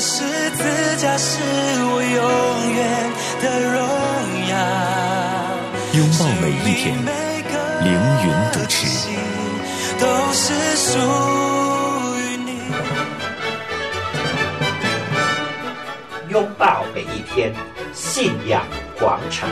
十字架是我永远的荣耀。拥抱每一天，凌云主持。都是属于你。拥抱每一天，信仰广场。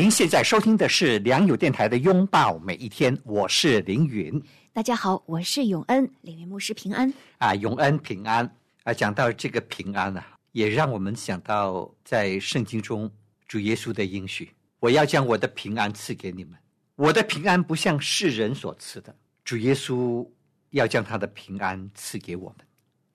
您现在收听的是良友电台的《拥抱每一天》，我是凌云。大家好，我是永恩，凌云牧师平安。啊，永恩平安啊！讲到这个平安啊，也让我们想到在圣经中主耶稣的应许：“我要将我的平安赐给你们，我的平安不像世人所赐的。”主耶稣要将他的平安赐给我们，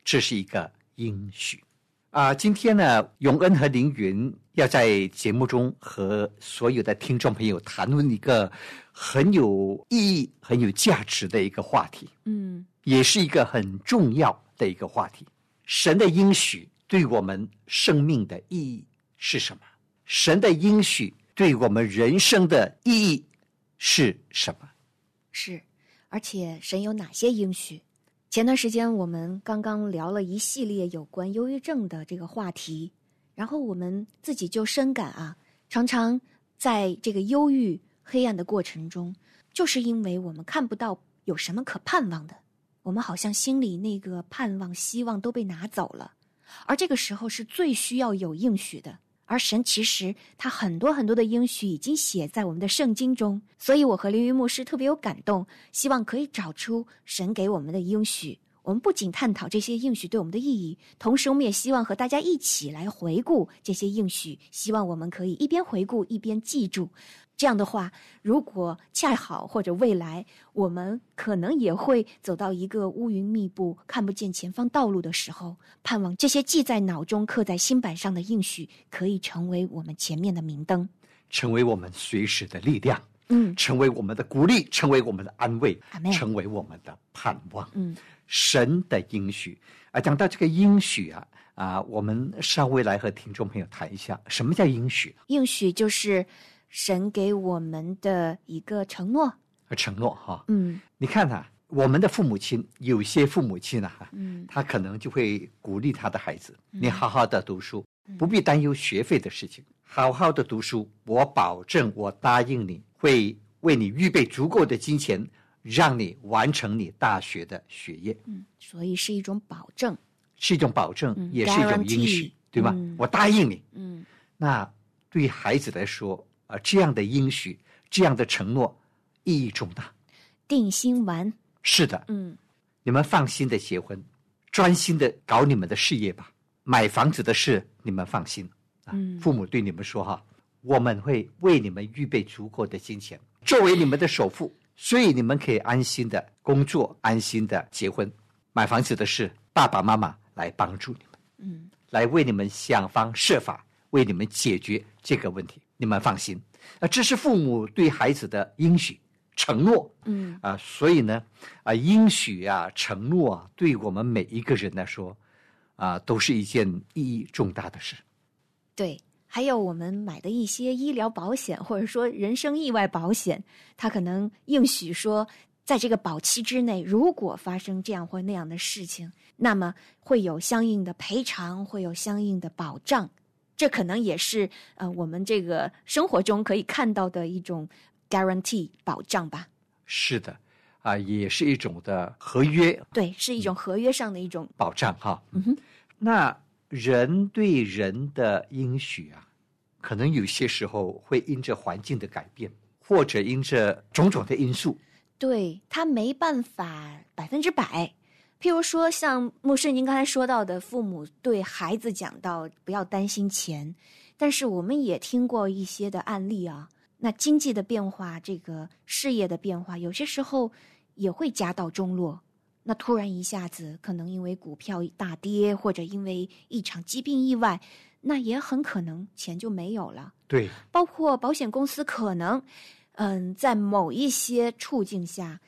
这是一个应许啊！今天呢，永恩和凌云要在节目中和所有的听众朋友谈论一个很有意义、很有价值的一个话题，嗯，也是一个很重要的一个话题。神的应许对我们生命的意义是什么？神的应许对我们人生的意义是什么？是，而且神有哪些应许？前段时间我们刚刚聊了一系列有关忧郁症的这个话题，然后我们自己就深感啊，常常在这个忧郁、黑暗的过程中，就是因为我们看不到有什么可盼望的，我们好像心里那个盼望、希望都被拿走了，而这个时候是最需要有应许的。而神其实他很多很多的应许已经写在我们的圣经中，所以我和凌云牧师特别有感动，希望可以找出神给我们的应许。我们不仅探讨这些应许对我们的意义，同时我们也希望和大家一起来回顾这些应许，希望我们可以一边回顾一边记住。这样的话，如果恰好或者未来我们可能也会走到一个乌云密布、看不见前方道路的时候，盼望这些记在脑中、刻在心板上的应许，可以成为我们前面的明灯，成为我们随时的力量，嗯。成为我们的鼓励，成为我们的安慰，成为我们的盼望。嗯，神的应许。啊，讲到这个应许啊啊，我们稍微来和听众朋友谈一下，什么叫应许？应许就是神给我们的一个承诺。和承诺哈？嗯。你看啊，我们的父母亲，有些父母亲啊，嗯。他可能就会鼓励他的孩子：“你好好的读书，不必担忧学费的事情，好好的读书。我保证，我答应你会为你预备足够的金钱，让你完成你大学的学业，嗯，所以是一种保证。是一种保证，嗯也是一种应许对吧？嗯我答应你。嗯那对于孩子来说，啊、这样的应许，这样的承诺，意义重大。定心丸。是的，嗯你们放心的结婚，专心的搞你们的事业吧。买房子的事你们放心啊。嗯父母对你们说哈，我们会为你们预备足够的金钱，作为你们的首付，所以你们可以安心的工作，安心的结婚。买房子的事，爸爸妈妈来帮助你们，嗯来为你们想方设法为你们解决这个问题。你们放心，啊，这是父母对孩子的应许承诺。嗯啊，所以呢，啊，应许啊，承诺啊，对我们每一个人来说，啊，都是一件意义重大的事。对，还有我们买的一些医疗保险，或者说人身意外保险，它可能应许说，在这个保期之内，如果发生这样或那样的事情，那么会有相应的赔偿，会有相应的保障。这可能也是呃我们这个生活中可以看到的一种 guarantee 保障吧。是的，啊，也是一种的合约对，是一种合约上的一种保障哈。嗯哼，那人对人的应许啊，可能有些时候会因着环境的改变，或者因着种种的因素，对他没办法百分之百。譬如说，像牧师您刚才说到的，父母对孩子讲到不要担心钱，但是我们也听过一些的案例啊。那经济的变化，这个事业的变化，有些时候也会家道中落。那突然一下子，可能因为股票大跌，或者因为一场疾病意外，那也很可能钱就没有了。对，包括保险公司可能，嗯，在某一些处境下，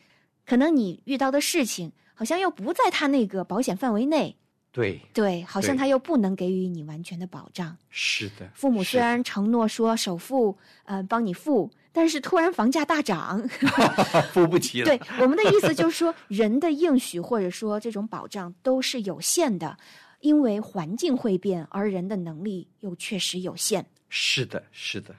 可能你遇到的事情好像又不在他那个保险范围内，对，对，好像他又不能给予你完全的保障。是的。父母虽然承诺说首付，呃，帮你付，但是突然房价大涨 付不起了，对我们的意思就是说，人的应许或者说这种保障都是有限的，因为环境会变，而人的能力又确实有限。是的，是的。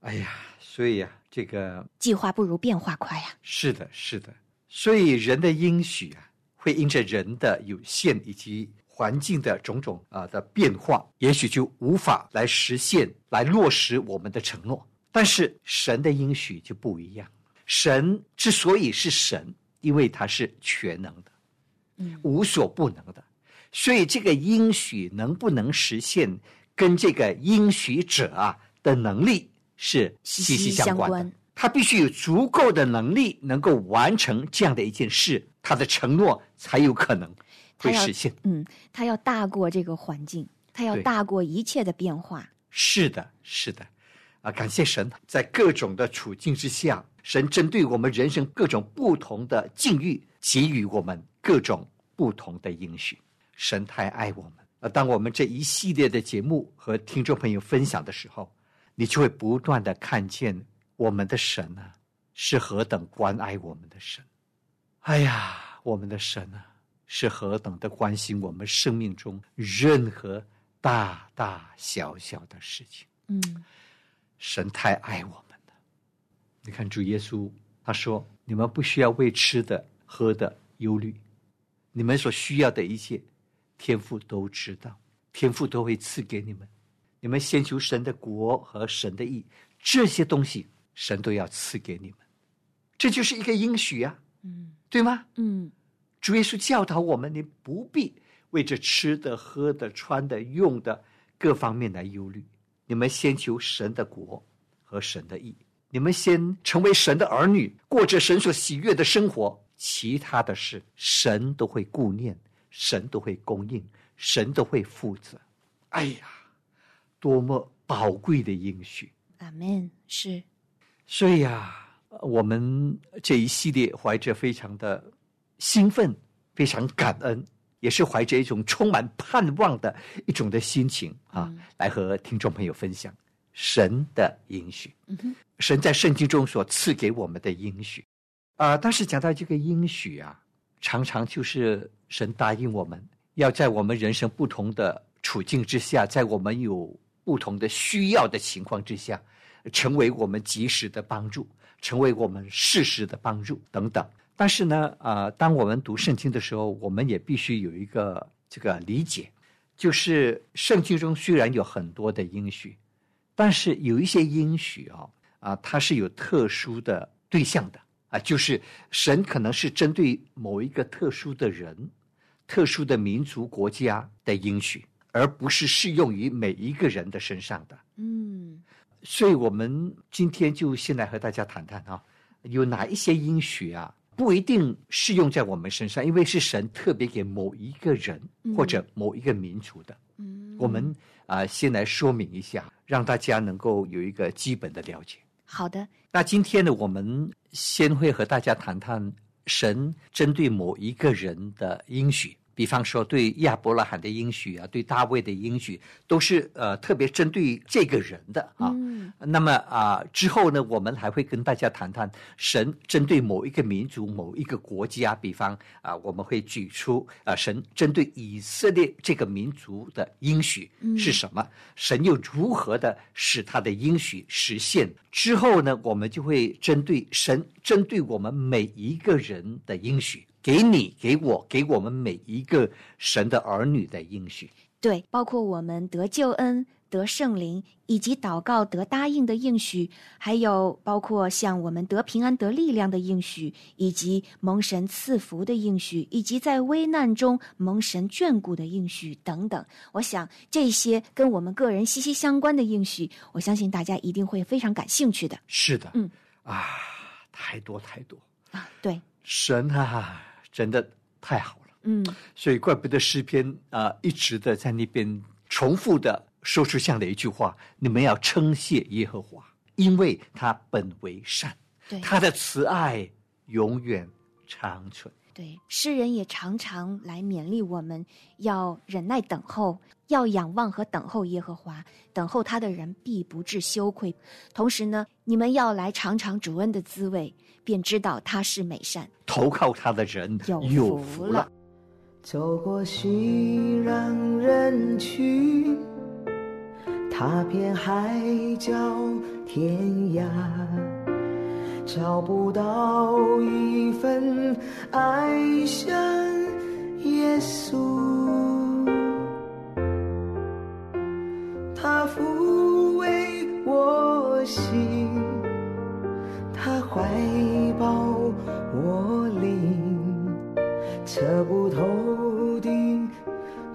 哎呀，所以啊，这个计划不如变化快呀、是的，是的。所以人的应许啊，会因着人的有限以及环境的种种啊、的变化，也许就无法来实现、来落实我们的承诺。但是神的应许就不一样。神之所以是神，因为他是全能的，嗯无所不能的。所以这个应许能不能实现，跟这个应许者啊的能力是息息息息相关的。相关他必须有足够的能力，能够完成这样的一件事，他的承诺才有可能会实现。嗯，他要大过这个环境，他要大过一切的变化。是的，是的，啊，感谢神，在各种的处境之下，神针对我们人生各种不同的境遇，给予我们各种不同的应许。神太爱我们。呃，当我们这一系列的节目和听众朋友分享的时候，你就会不断的看见我们的神啊，是何等关爱我们的神。哎呀，我们的神啊，是何等的关心我们生命中任何大大小小的事情。嗯神太爱我们了。你看主耶稣他说：“你们不需要为吃的、喝的忧虑，你们所需要的一切，天父都知道，天父都会赐给你们。你们先求神的国和神的义，这些东西神都要赐给你们。这就是一个应许啊，嗯对吗？嗯主耶稣教导我们，你不必为这吃的、喝的、穿的、用的各方面来忧虑。你们先求神的国和神的义，你们先成为神的儿女，过着神所喜悦的生活。其他的事，神都会顾念，神都会供应，神都会负责。哎呀，多么宝贵的应许！阿门。是，所以啊，我们这一系列怀着非常的兴奋、非常感恩，也是怀着一种充满盼望的一种的心情啊，嗯来和听众朋友分享神的应许。嗯哼，神在圣经中所赐给我们的应许啊、但是讲到这个应许啊，常常就是神答应我们要在我们人生不同的处境之下，在我们有不同的需要的情况之下，成为我们及时的帮助，成为我们适时的帮助等等。但是呢，啊、当我们读圣经的时候，我们也必须有一个这个理解，就是圣经中虽然有很多的应许，但是有一些应许啊、啊，它是有特殊的对象的啊，就是神可能是针对某一个特殊的人、特殊的民族国家的应许，而不是适用于每一个人的身上的。嗯所以，我们今天就先来和大家谈谈啊，有哪一些应许啊，不一定适用在我们身上，因为是神特别给某一个人嗯或者某一个民族的。嗯，我们啊、先来说明一下，让大家能够有一个基本的了解。好的，那今天呢，我们先会和大家谈谈神针对某一个人的应许，比方说对亚伯拉罕的应许啊，对大卫的应许，都是呃特别针对这个人的啊。嗯那么啊、之后呢，我们还会跟大家谈谈神针对某一个民族、某一个国家，比方啊、我们会举出啊、神针对以色列这个民族的应许是什么，神又如何的使他的应许实现。之后呢，我们就会针对神针对我们每一个人的应许，给你、给我、给我们每一个神的儿女的应许。对，包括我们得救恩、得圣灵，以及祷告得答应的应许，还有包括像我们得平安得力量的应许，以及蒙神赐福的应许，以及在危难中蒙神眷顾的应许等等。我想这些跟我们个人息息相关的应许，我相信大家一定会非常感兴趣的是的，嗯啊，太多太多，啊。对，神啊，真的太好了。嗯所以怪不得诗篇啊、一直的在那边重复的说出这样的一句话：你们要称谢耶和华，因为他本为善，对他的慈爱永远长存。对，诗人也常常来勉励我们要忍耐等候，要仰望和等候耶和华，等候他的人必不至羞愧。同时呢，你们要来尝尝主恩的滋味，便知道他是美善。投靠他的人有有福了。走过熙攘人群，踏遍海角天涯，找不到一份爱像耶稣。他抚慰我心，他怀抱我灵。测不透顶、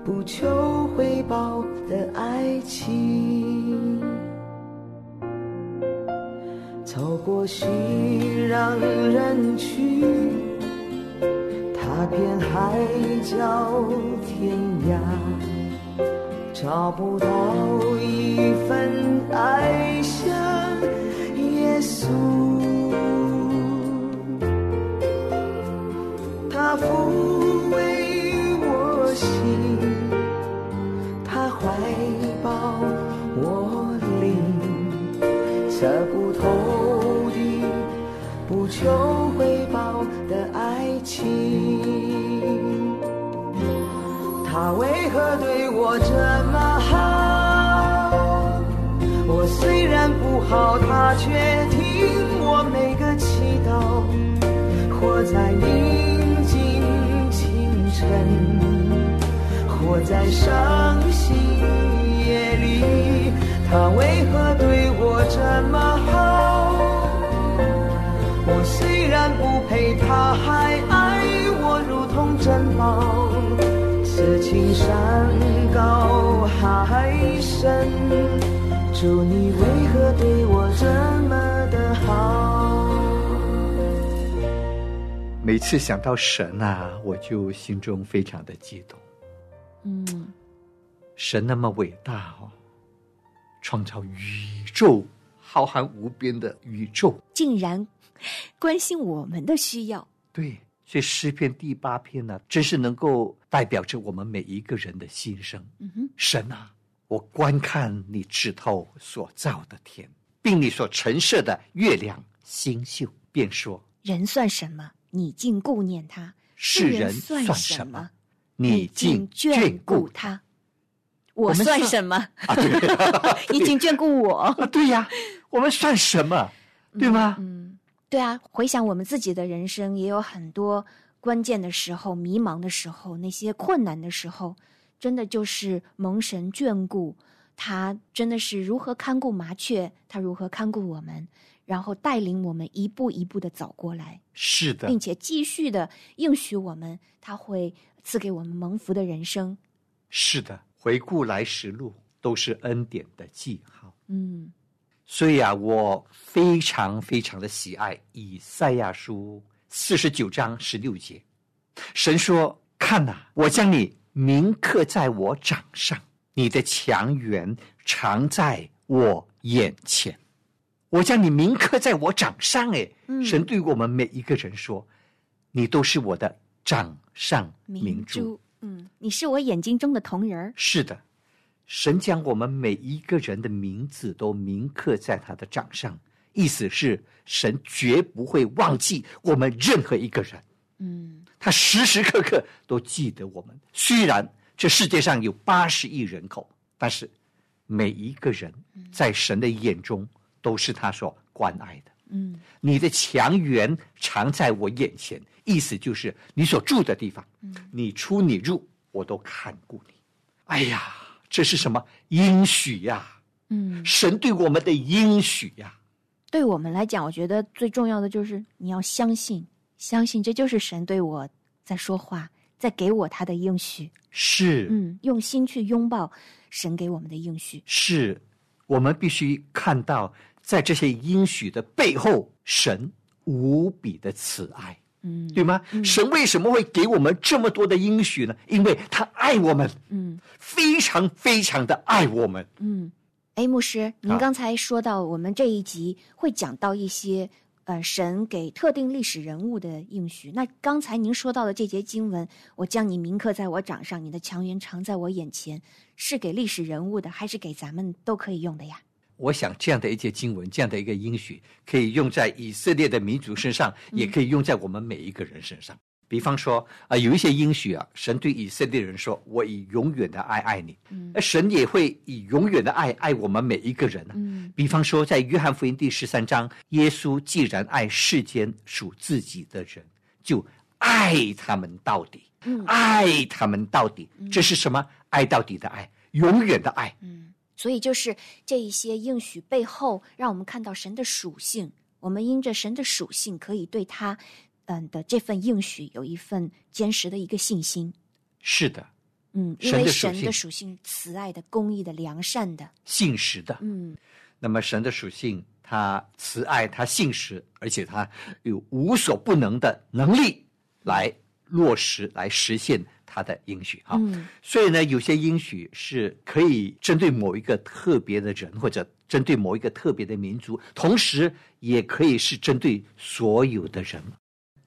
不求回报的爱情，走过熙攘人群，踏遍海角天涯，找不到一份爱像耶稣。他抚对我这么好？我虽然不好，他却听我每个祈祷。活在宁静清晨，活在伤心夜里，他为何对我这么好？我虽然不配，他还爱我如同珍宝。此情山高海深，主你为何对我这么的好？每次想到神啊，我就心中非常的激动。嗯，神那么伟大哦，创造宇宙浩瀚无边的宇宙。竟然关心我们的需要。对，所以诗篇第八篇呢，真是能够代表着我们每一个人的心声。嗯哼，神啊，我观看你指头所造的天，并你所陈设的月亮星宿，便说人算什么？你竟顾念他；世人算算什么？？你竟眷眷顾他。我们算算什么？啊！对你竟眷顾我。啊，对呀，我们算什么？对吗？嗯，对啊，回想我们自己的人生，也有很多关键的时候、迷茫的时候、那些困难的时候，真的就是蒙神眷顾。他真的是如何看顾麻雀，他如何看顾我们，然后带领我们一步一步的走过来，是的，并且继续的应许我们，他会赐给我们蒙福的人生。是的。回顾来时路，都是恩典的记号。嗯所以啊，我非常非常的喜爱以赛亚书四十九章十六节，神说：“看呐、我将你铭刻在我掌上，你的强援常在我眼前。我将你铭刻在我掌上。”哎，嗯神对我们每一个人说：“你都是我的掌上明明珠。嗯，你是我眼睛中的瞳人儿。是的，神将我们每一个人的名字都铭刻在他的掌上，意思是神绝不会忘记我们任何一个人，嗯他时时刻刻都记得我们。虽然这世界上有八十亿人口，但是每一个人在神的眼中都是他所关爱的。嗯你的强援常在我眼前，意思就是你所住的地方，你出你入，我都看顾你。哎呀，这是什么应许呀？嗯，神对我们的应许呀。对我们来讲，我觉得最重要的就是你要相信，相信这就是神对我在说话，在给我他的应许。是，嗯，用心去拥抱神给我们的应许。是，我们必须看到，在这些应许的背后，神无比的慈爱，嗯，对吗？神为什么会给我们这么多的应许呢？因为他爱我们，嗯非常非常的爱我们。嗯。哎，牧师，您刚才说到我们这一集会讲到一些呃神给特定历史人物的应许。那刚才您说到的这节经文，我将你铭刻在我掌上，你的强援常在我眼前，是给历史人物的，还是给咱们都可以用的呀？我想这样的一些经文，这样的一个应许，可以用在以色列的民族身上，也可以用在我们每一个人身上。比方说啊、有一些应许啊，神对以色列人说：“我以永远的爱爱你。”嗯神也会以永远的爱爱我们每一个人啊。嗯比方说，在约翰福音第十三章，耶稣既然爱世间属自己的人，就爱他们到底，嗯爱他们到底。这是什么？爱到底的爱，永远的爱。嗯，所以就是这一些应许背后，让我们看到神的属性。我们因着神的属性，可以对他，嗯的这份应许有一份坚实的一个信心。是的，嗯，因为神的的属性属性慈爱的、公义的、良善的。信实的。嗯那么神的属性，他慈爱，他信实，而且他有无所不能的能力来落实、来实现他的应许啊。嗯所以呢，有些应许是可以针对某一个特别的人，或者针对某一个特别的民族，同时也可以是针对所有的人。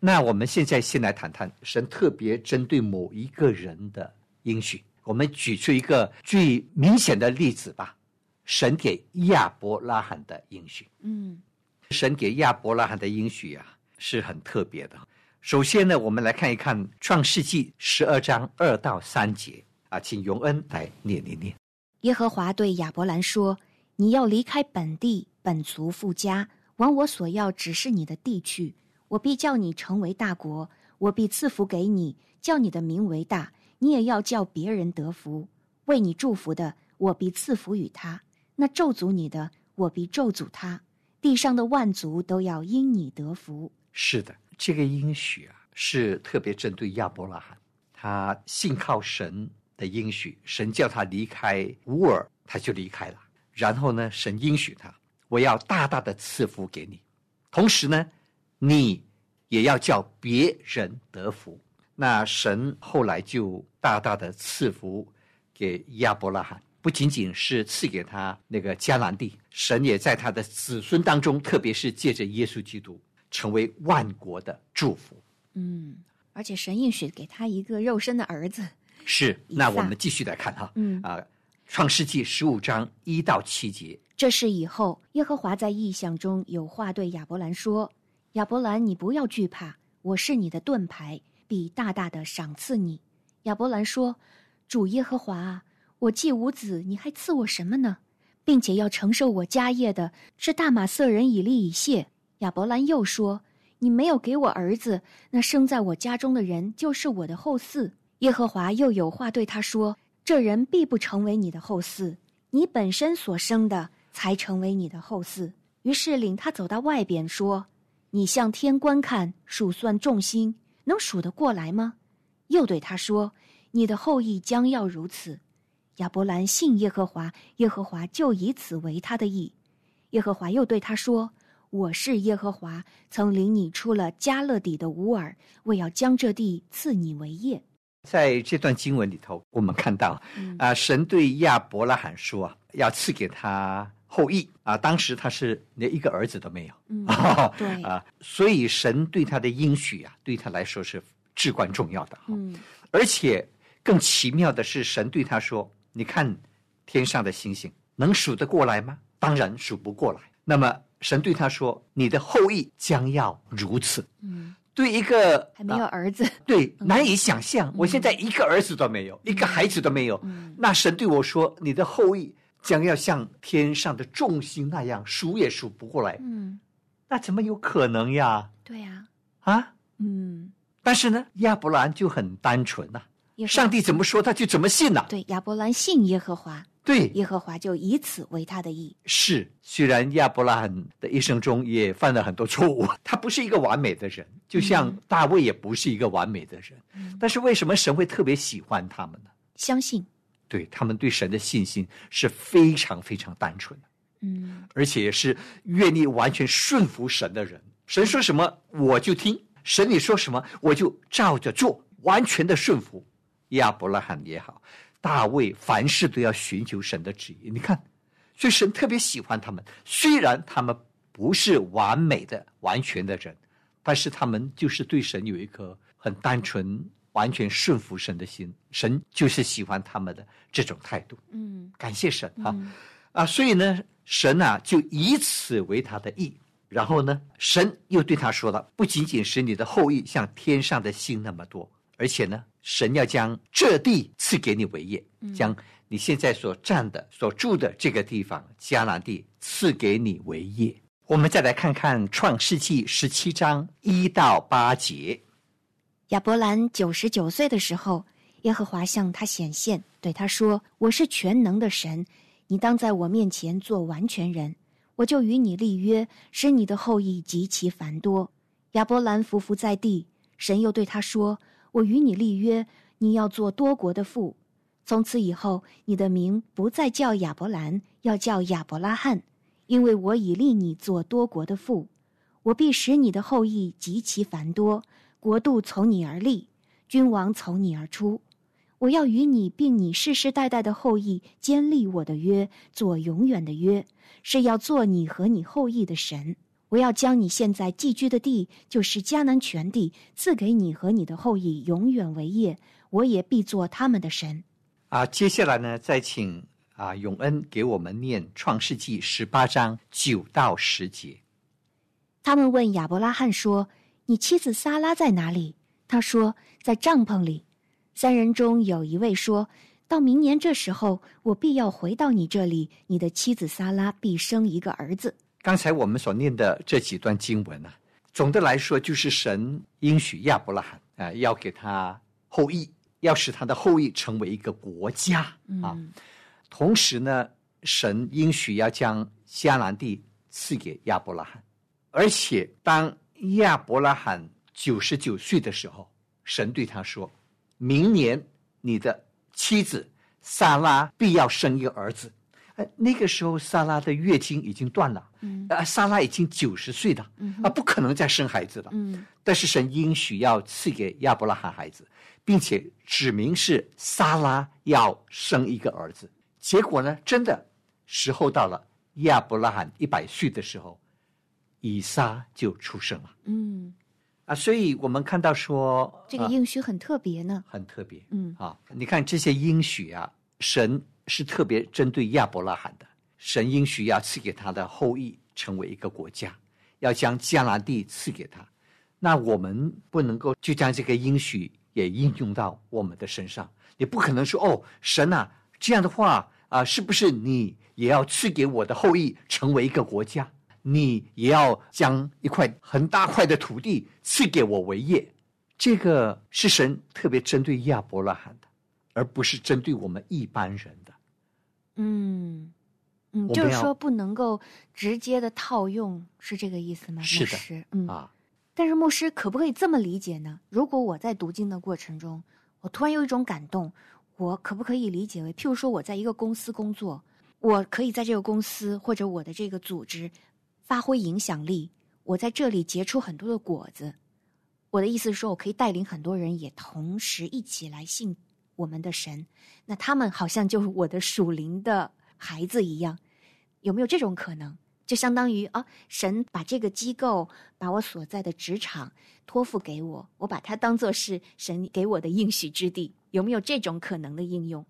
那我们现在先来谈谈神特别针对某一个人的应许。我们举出一个最明显的例子吧，神给亚伯拉罕的应许。嗯神给亚伯拉罕的应许啊，是很特别的。首先呢，我们来看一看《创世纪》十二章二到三节啊，请永恩来念一念。耶和华对亚伯兰说：“你要离开本地、本族、富家，往我所要指示你的地去。我必叫你成为大国，我必赐福给你，叫你的名为大。你也要叫别人得福。为你祝福的，我必赐福与他；那咒诅你的，我必咒诅他。地上的万族都要因你得福。是的，这个应许啊，是特别针对亚伯拉罕，他信靠神的应许，神叫他离开乌尔，他就离开了。然后呢，神应许他，我要大大的赐福给你，同时呢，你也要叫别人得福。那神后来就大大的赐福给亚伯拉罕，不仅仅是赐给他那个迦南地，神也在他的子孙当中，特别是借着耶稣基督，成为万国的祝福。嗯，而且神应许给他一个肉身的儿子。是，那我们继续来看哈，嗯啊，创世纪十五章一到七节，这是以后，耶和华在异象中有话对亚伯兰说：“亚伯兰，你不要惧怕，我是你的盾牌，必大大的赏赐你。”亚伯兰说：“主耶和华啊，我既无子，你还赐我什么呢？并且要承受我家业的是大马色人以利以谢。”亚伯兰又说：“你没有给我儿子，那生在我家中的人就是我的后嗣。”耶和华又有话对他说：“这人必不成为你的后嗣，你本身所生的才成为你的后嗣。”于是领他走到外边，说：“你向天观看，数算众星，能数得过来吗？”又对他说：“你的后裔将要如此。”亚伯兰信耶和华，耶和华就以此为他的意。耶和华又对他说：“我是耶和华，曾领你出了加勒底的乌尔，为要将这地赐你为业。在这段经文里头，我们看到嗯啊，神对亚伯拉罕说啊，要赐给他后裔啊。当时他是连一个儿子都没有，嗯对啊，所以神对他的应许啊，对他来说是至关重要的。嗯而且更奇妙的是，神对他说：“你看天上的星星，能数得过来吗？当然数不过来。那么神对他说：你的后裔将要如此。嗯，对一个还没有啊儿子。对难以想象，我现在一个儿子都没有，一个孩子都没有。嗯那神对我说：你的后裔将要像天上的众星那样，数也数不过来。嗯，那怎么有可能呀？对呀、啊！嗯但是呢，亚伯兰就很单纯呐、上帝怎么说他就怎么信呐、对亚伯兰信耶和华，对，耶和华就以此为他的意。是，虽然亚伯拉罕的一生中也犯了很多错误，他不是一个完美的人，就像大卫也不是一个完美的人。但是为什么神会特别喜欢他们呢？相信，对他们对神的信心是非常非常单纯的，嗯而且也是愿意完全顺服神的人。神说什么我就听，神你说什么我就照着做，完全的顺服。亚伯拉罕也好，大卫凡事都要寻求神的旨意。你看，所以神特别喜欢他们，虽然他们不是完美的、完全的人，但是他们就是对神有一颗很单纯、完全顺服神的心。神就是喜欢他们的这种态度。嗯感谢神啊、嗯啊！所以呢，神啊就以此为他的意。然后呢，神又对他说了，不仅仅是你的后裔像天上的星那么多，而且呢，神要将这地赐给你为业，将你现在所站的、所住的这个地方迦南地赐给你为业。我们再来看看创世纪十七章一到八节。亚伯兰九十九岁的时候，耶和华向他显现，对他说：“我是全能的神，你当在我面前做完全人，我就与你立约，使你的后裔极其繁多。”亚伯兰伏伏在地，神又对他说：“我与你立约，你要做多国的父。从此以后，你的名不再叫亚伯兰，要叫亚伯拉罕，因为我已立你做多国的父。我必使你的后裔极其繁多。”国度从你而立，君王从你而出。我要与你并你世世代代的后裔坚立我的约，做永远的约，是要做你和你后裔的神。我要将你现在寄居的地，就是迦南全地，赐给你和你的后裔永远为业。我也必做他们的神。啊，接下来呢，再请啊永恩给我们念创世纪十八章九到十节。他们问亚伯拉罕说：“你妻子撒拉在哪里？”他说：“在帐篷里。”三人中有一位说：“到明年这时候，我必要回到你这里，你的妻子撒拉必生一个儿子。刚才我们所念的这几段经文啊，总的来说就是神应许亚伯拉罕啊、要给他后裔，要使他的后裔成为一个国家啊。同时呢，神应许要将迦南地赐给亚伯拉罕，而且当亚伯拉罕九十九岁的时候，神对他说：“明年你的妻子萨拉必要生一个儿子。”哎，那个时候萨拉的月经已经断了，嗯啊，萨拉已经九十岁了，嗯啊，不可能再生孩子了。嗯但是神应许要赐给亚伯拉罕孩子，并且指明是撒拉要生一个儿子。结果呢，真的时候到了，亚伯拉罕一百岁的时候，以撒就出生了嗯，啊。所以我们看到说，这个啊应许很特别呢。很特别。嗯啊，你看这些应许啊，神是特别针对亚伯拉罕的。神应许要赐给他的后裔成为一个国家，要将迦南地赐给他。那我们不能够就将这个应许也应用到我们的身上。你不可能说哦，神啊，这样的话啊，是不是你也要赐给我的后裔成为一个国家？你也要将一块很大块的土地赐给我为业？这个是神特别针对亚伯拉罕的，而不是针对我们一般人的。嗯嗯，就是说不能够直接的套用，是这个意思吗？是的牧师，嗯啊，但是牧师可不可以这么理解呢？如果我在读经的过程中，我突然有一种感动，我可不可以理解为，譬如说我在一个公司工作，我可以在这个公司或者我的这个组织发挥影响力，我在这里结出很多的果子。我的意思是说，我可以带领很多人也同时一起来信我们的神，那他们好像就是我的属灵的孩子一样，有没有这种可能？就相当于啊，神把这个机构，把我所在的职场托付给我，我把它当做是神给我的应许之地，有没有这种可能的应用？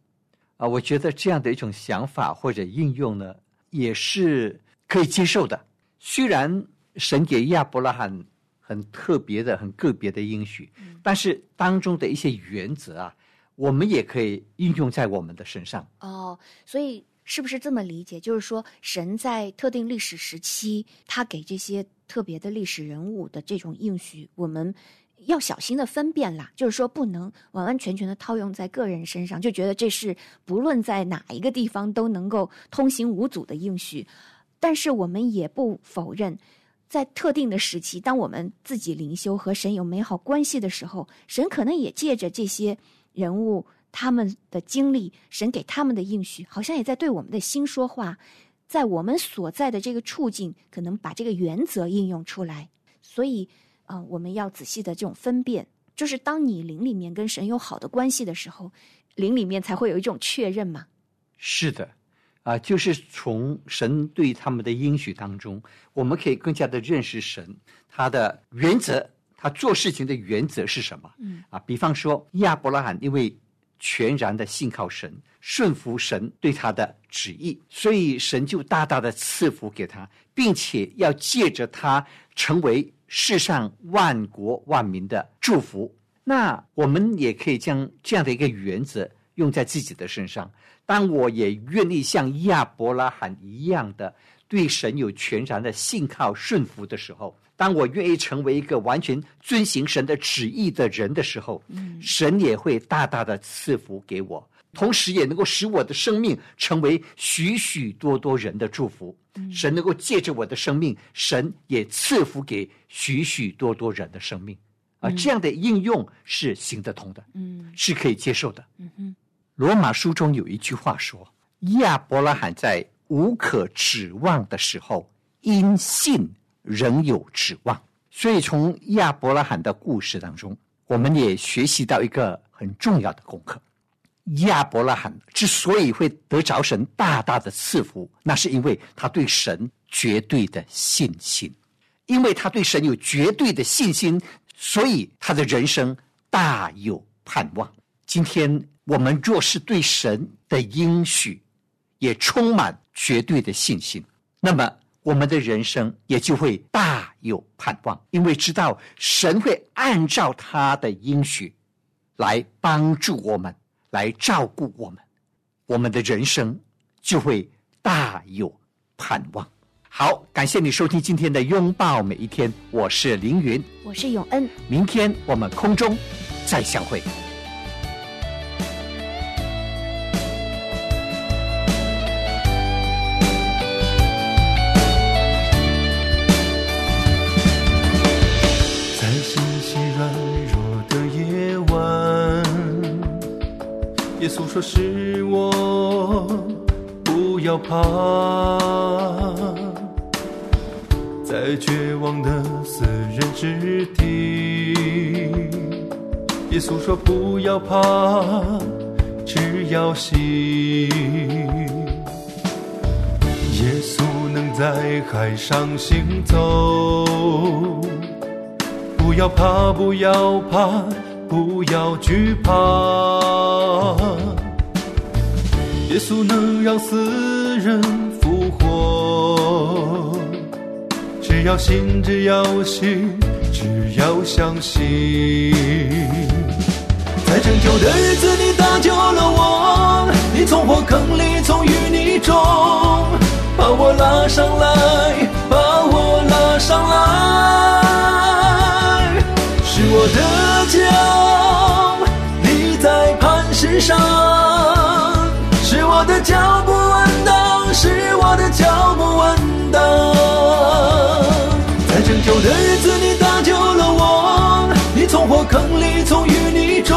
啊，我觉得这样的一种想法或者应用呢，也是可以接受的。虽然神给亚伯拉罕很特别的、很个别的应许，但是当中的一些原则啊，我们也可以应用在我们的身上。哦，所以是不是这么理解？就是说，神在特定历史时期，他给这些特别的历史人物的这种应许，我们要小心的分辨啦，就是说不能完完全全的套用在个人身上，就觉得这是不论在哪一个地方都能够通行无阻的应许。但是我们也不否认，在特定的时期，当我们自己灵修和神有美好关系的时候，神可能也借着这些人物他们的经历，神给他们的应许，好像也在对我们的心说话，在我们所在的这个处境，可能把这个原则应用出来。所以，啊、我们要仔细的这种分辨，就是当你灵里面跟神有好的关系的时候，灵里面才会有一种确认嘛。是的，啊、就是从神对他们的应许当中，我们可以更加的认识神他的原则，他做事情的原则是什么？嗯啊，比方说亚伯拉罕因为全然的信靠神，顺服神对他的旨意，所以神就大大的赐福给他，并且要借着他成为世上万国万民的祝福。那我们也可以将这样的一个原则用在自己的身上。当我也愿意像亚伯拉罕一样的对神有全然的信靠顺服的时候，当我愿意成为一个完全遵行神的旨意的人的时候，神也会大大的赐福给我，同时也能够使我的生命成为许许多多人的祝福。神能够借着我的生命，神也赐福给许许多多人的生命。啊，这样的应用是行得通的，嗯是可以接受的。嗯哼，罗马书中有一句话说：“亚伯拉罕在无可指望的时候，因信仍有指望。”所以，从亚伯拉罕的故事当中，我们也学习到一个很重要的功课：亚伯拉罕之所以会得着神大大的赐福，那是因为他对神绝对的信心。因为他对神有绝对的信心，所以他的人生大有盼望。今天我们若是对神的应许也充满绝对的信心，那么我们的人生也就会大有盼望，因为知道神会按照他的应许来帮助我们，来照顾我们，我们的人生就会大有盼望。好，感谢你收听今天的拥抱每一天，我是凌云，我是永恩，明天我们空中再相会。：“是我，不要怕。”在绝望的死人之地，耶稣说：“不要怕，只要信。”耶稣能在海上行走。不要怕，不要怕，不要惧怕。耶稣能让死人复活，只要信，只要信，只要相信。在拯救的日子，你搭救了我，你从火坑里，从淤泥中把我拉上来，把我拉上来。是我的脚立在磐石上，脚不稳当，是我的脚不稳当。在拯救的日子，你搭救了我，你从火坑里，从淤泥中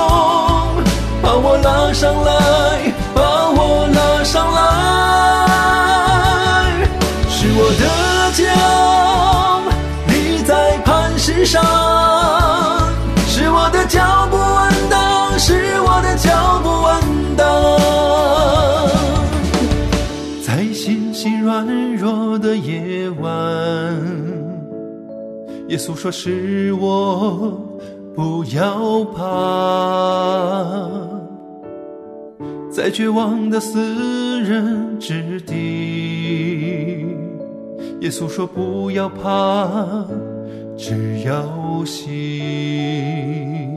把我拉上来，把我拉上来。是我的脚立在磐石上，耶稣说：“是我，不要怕。”在绝望的死人之地，耶稣说：“不要怕，只要信。”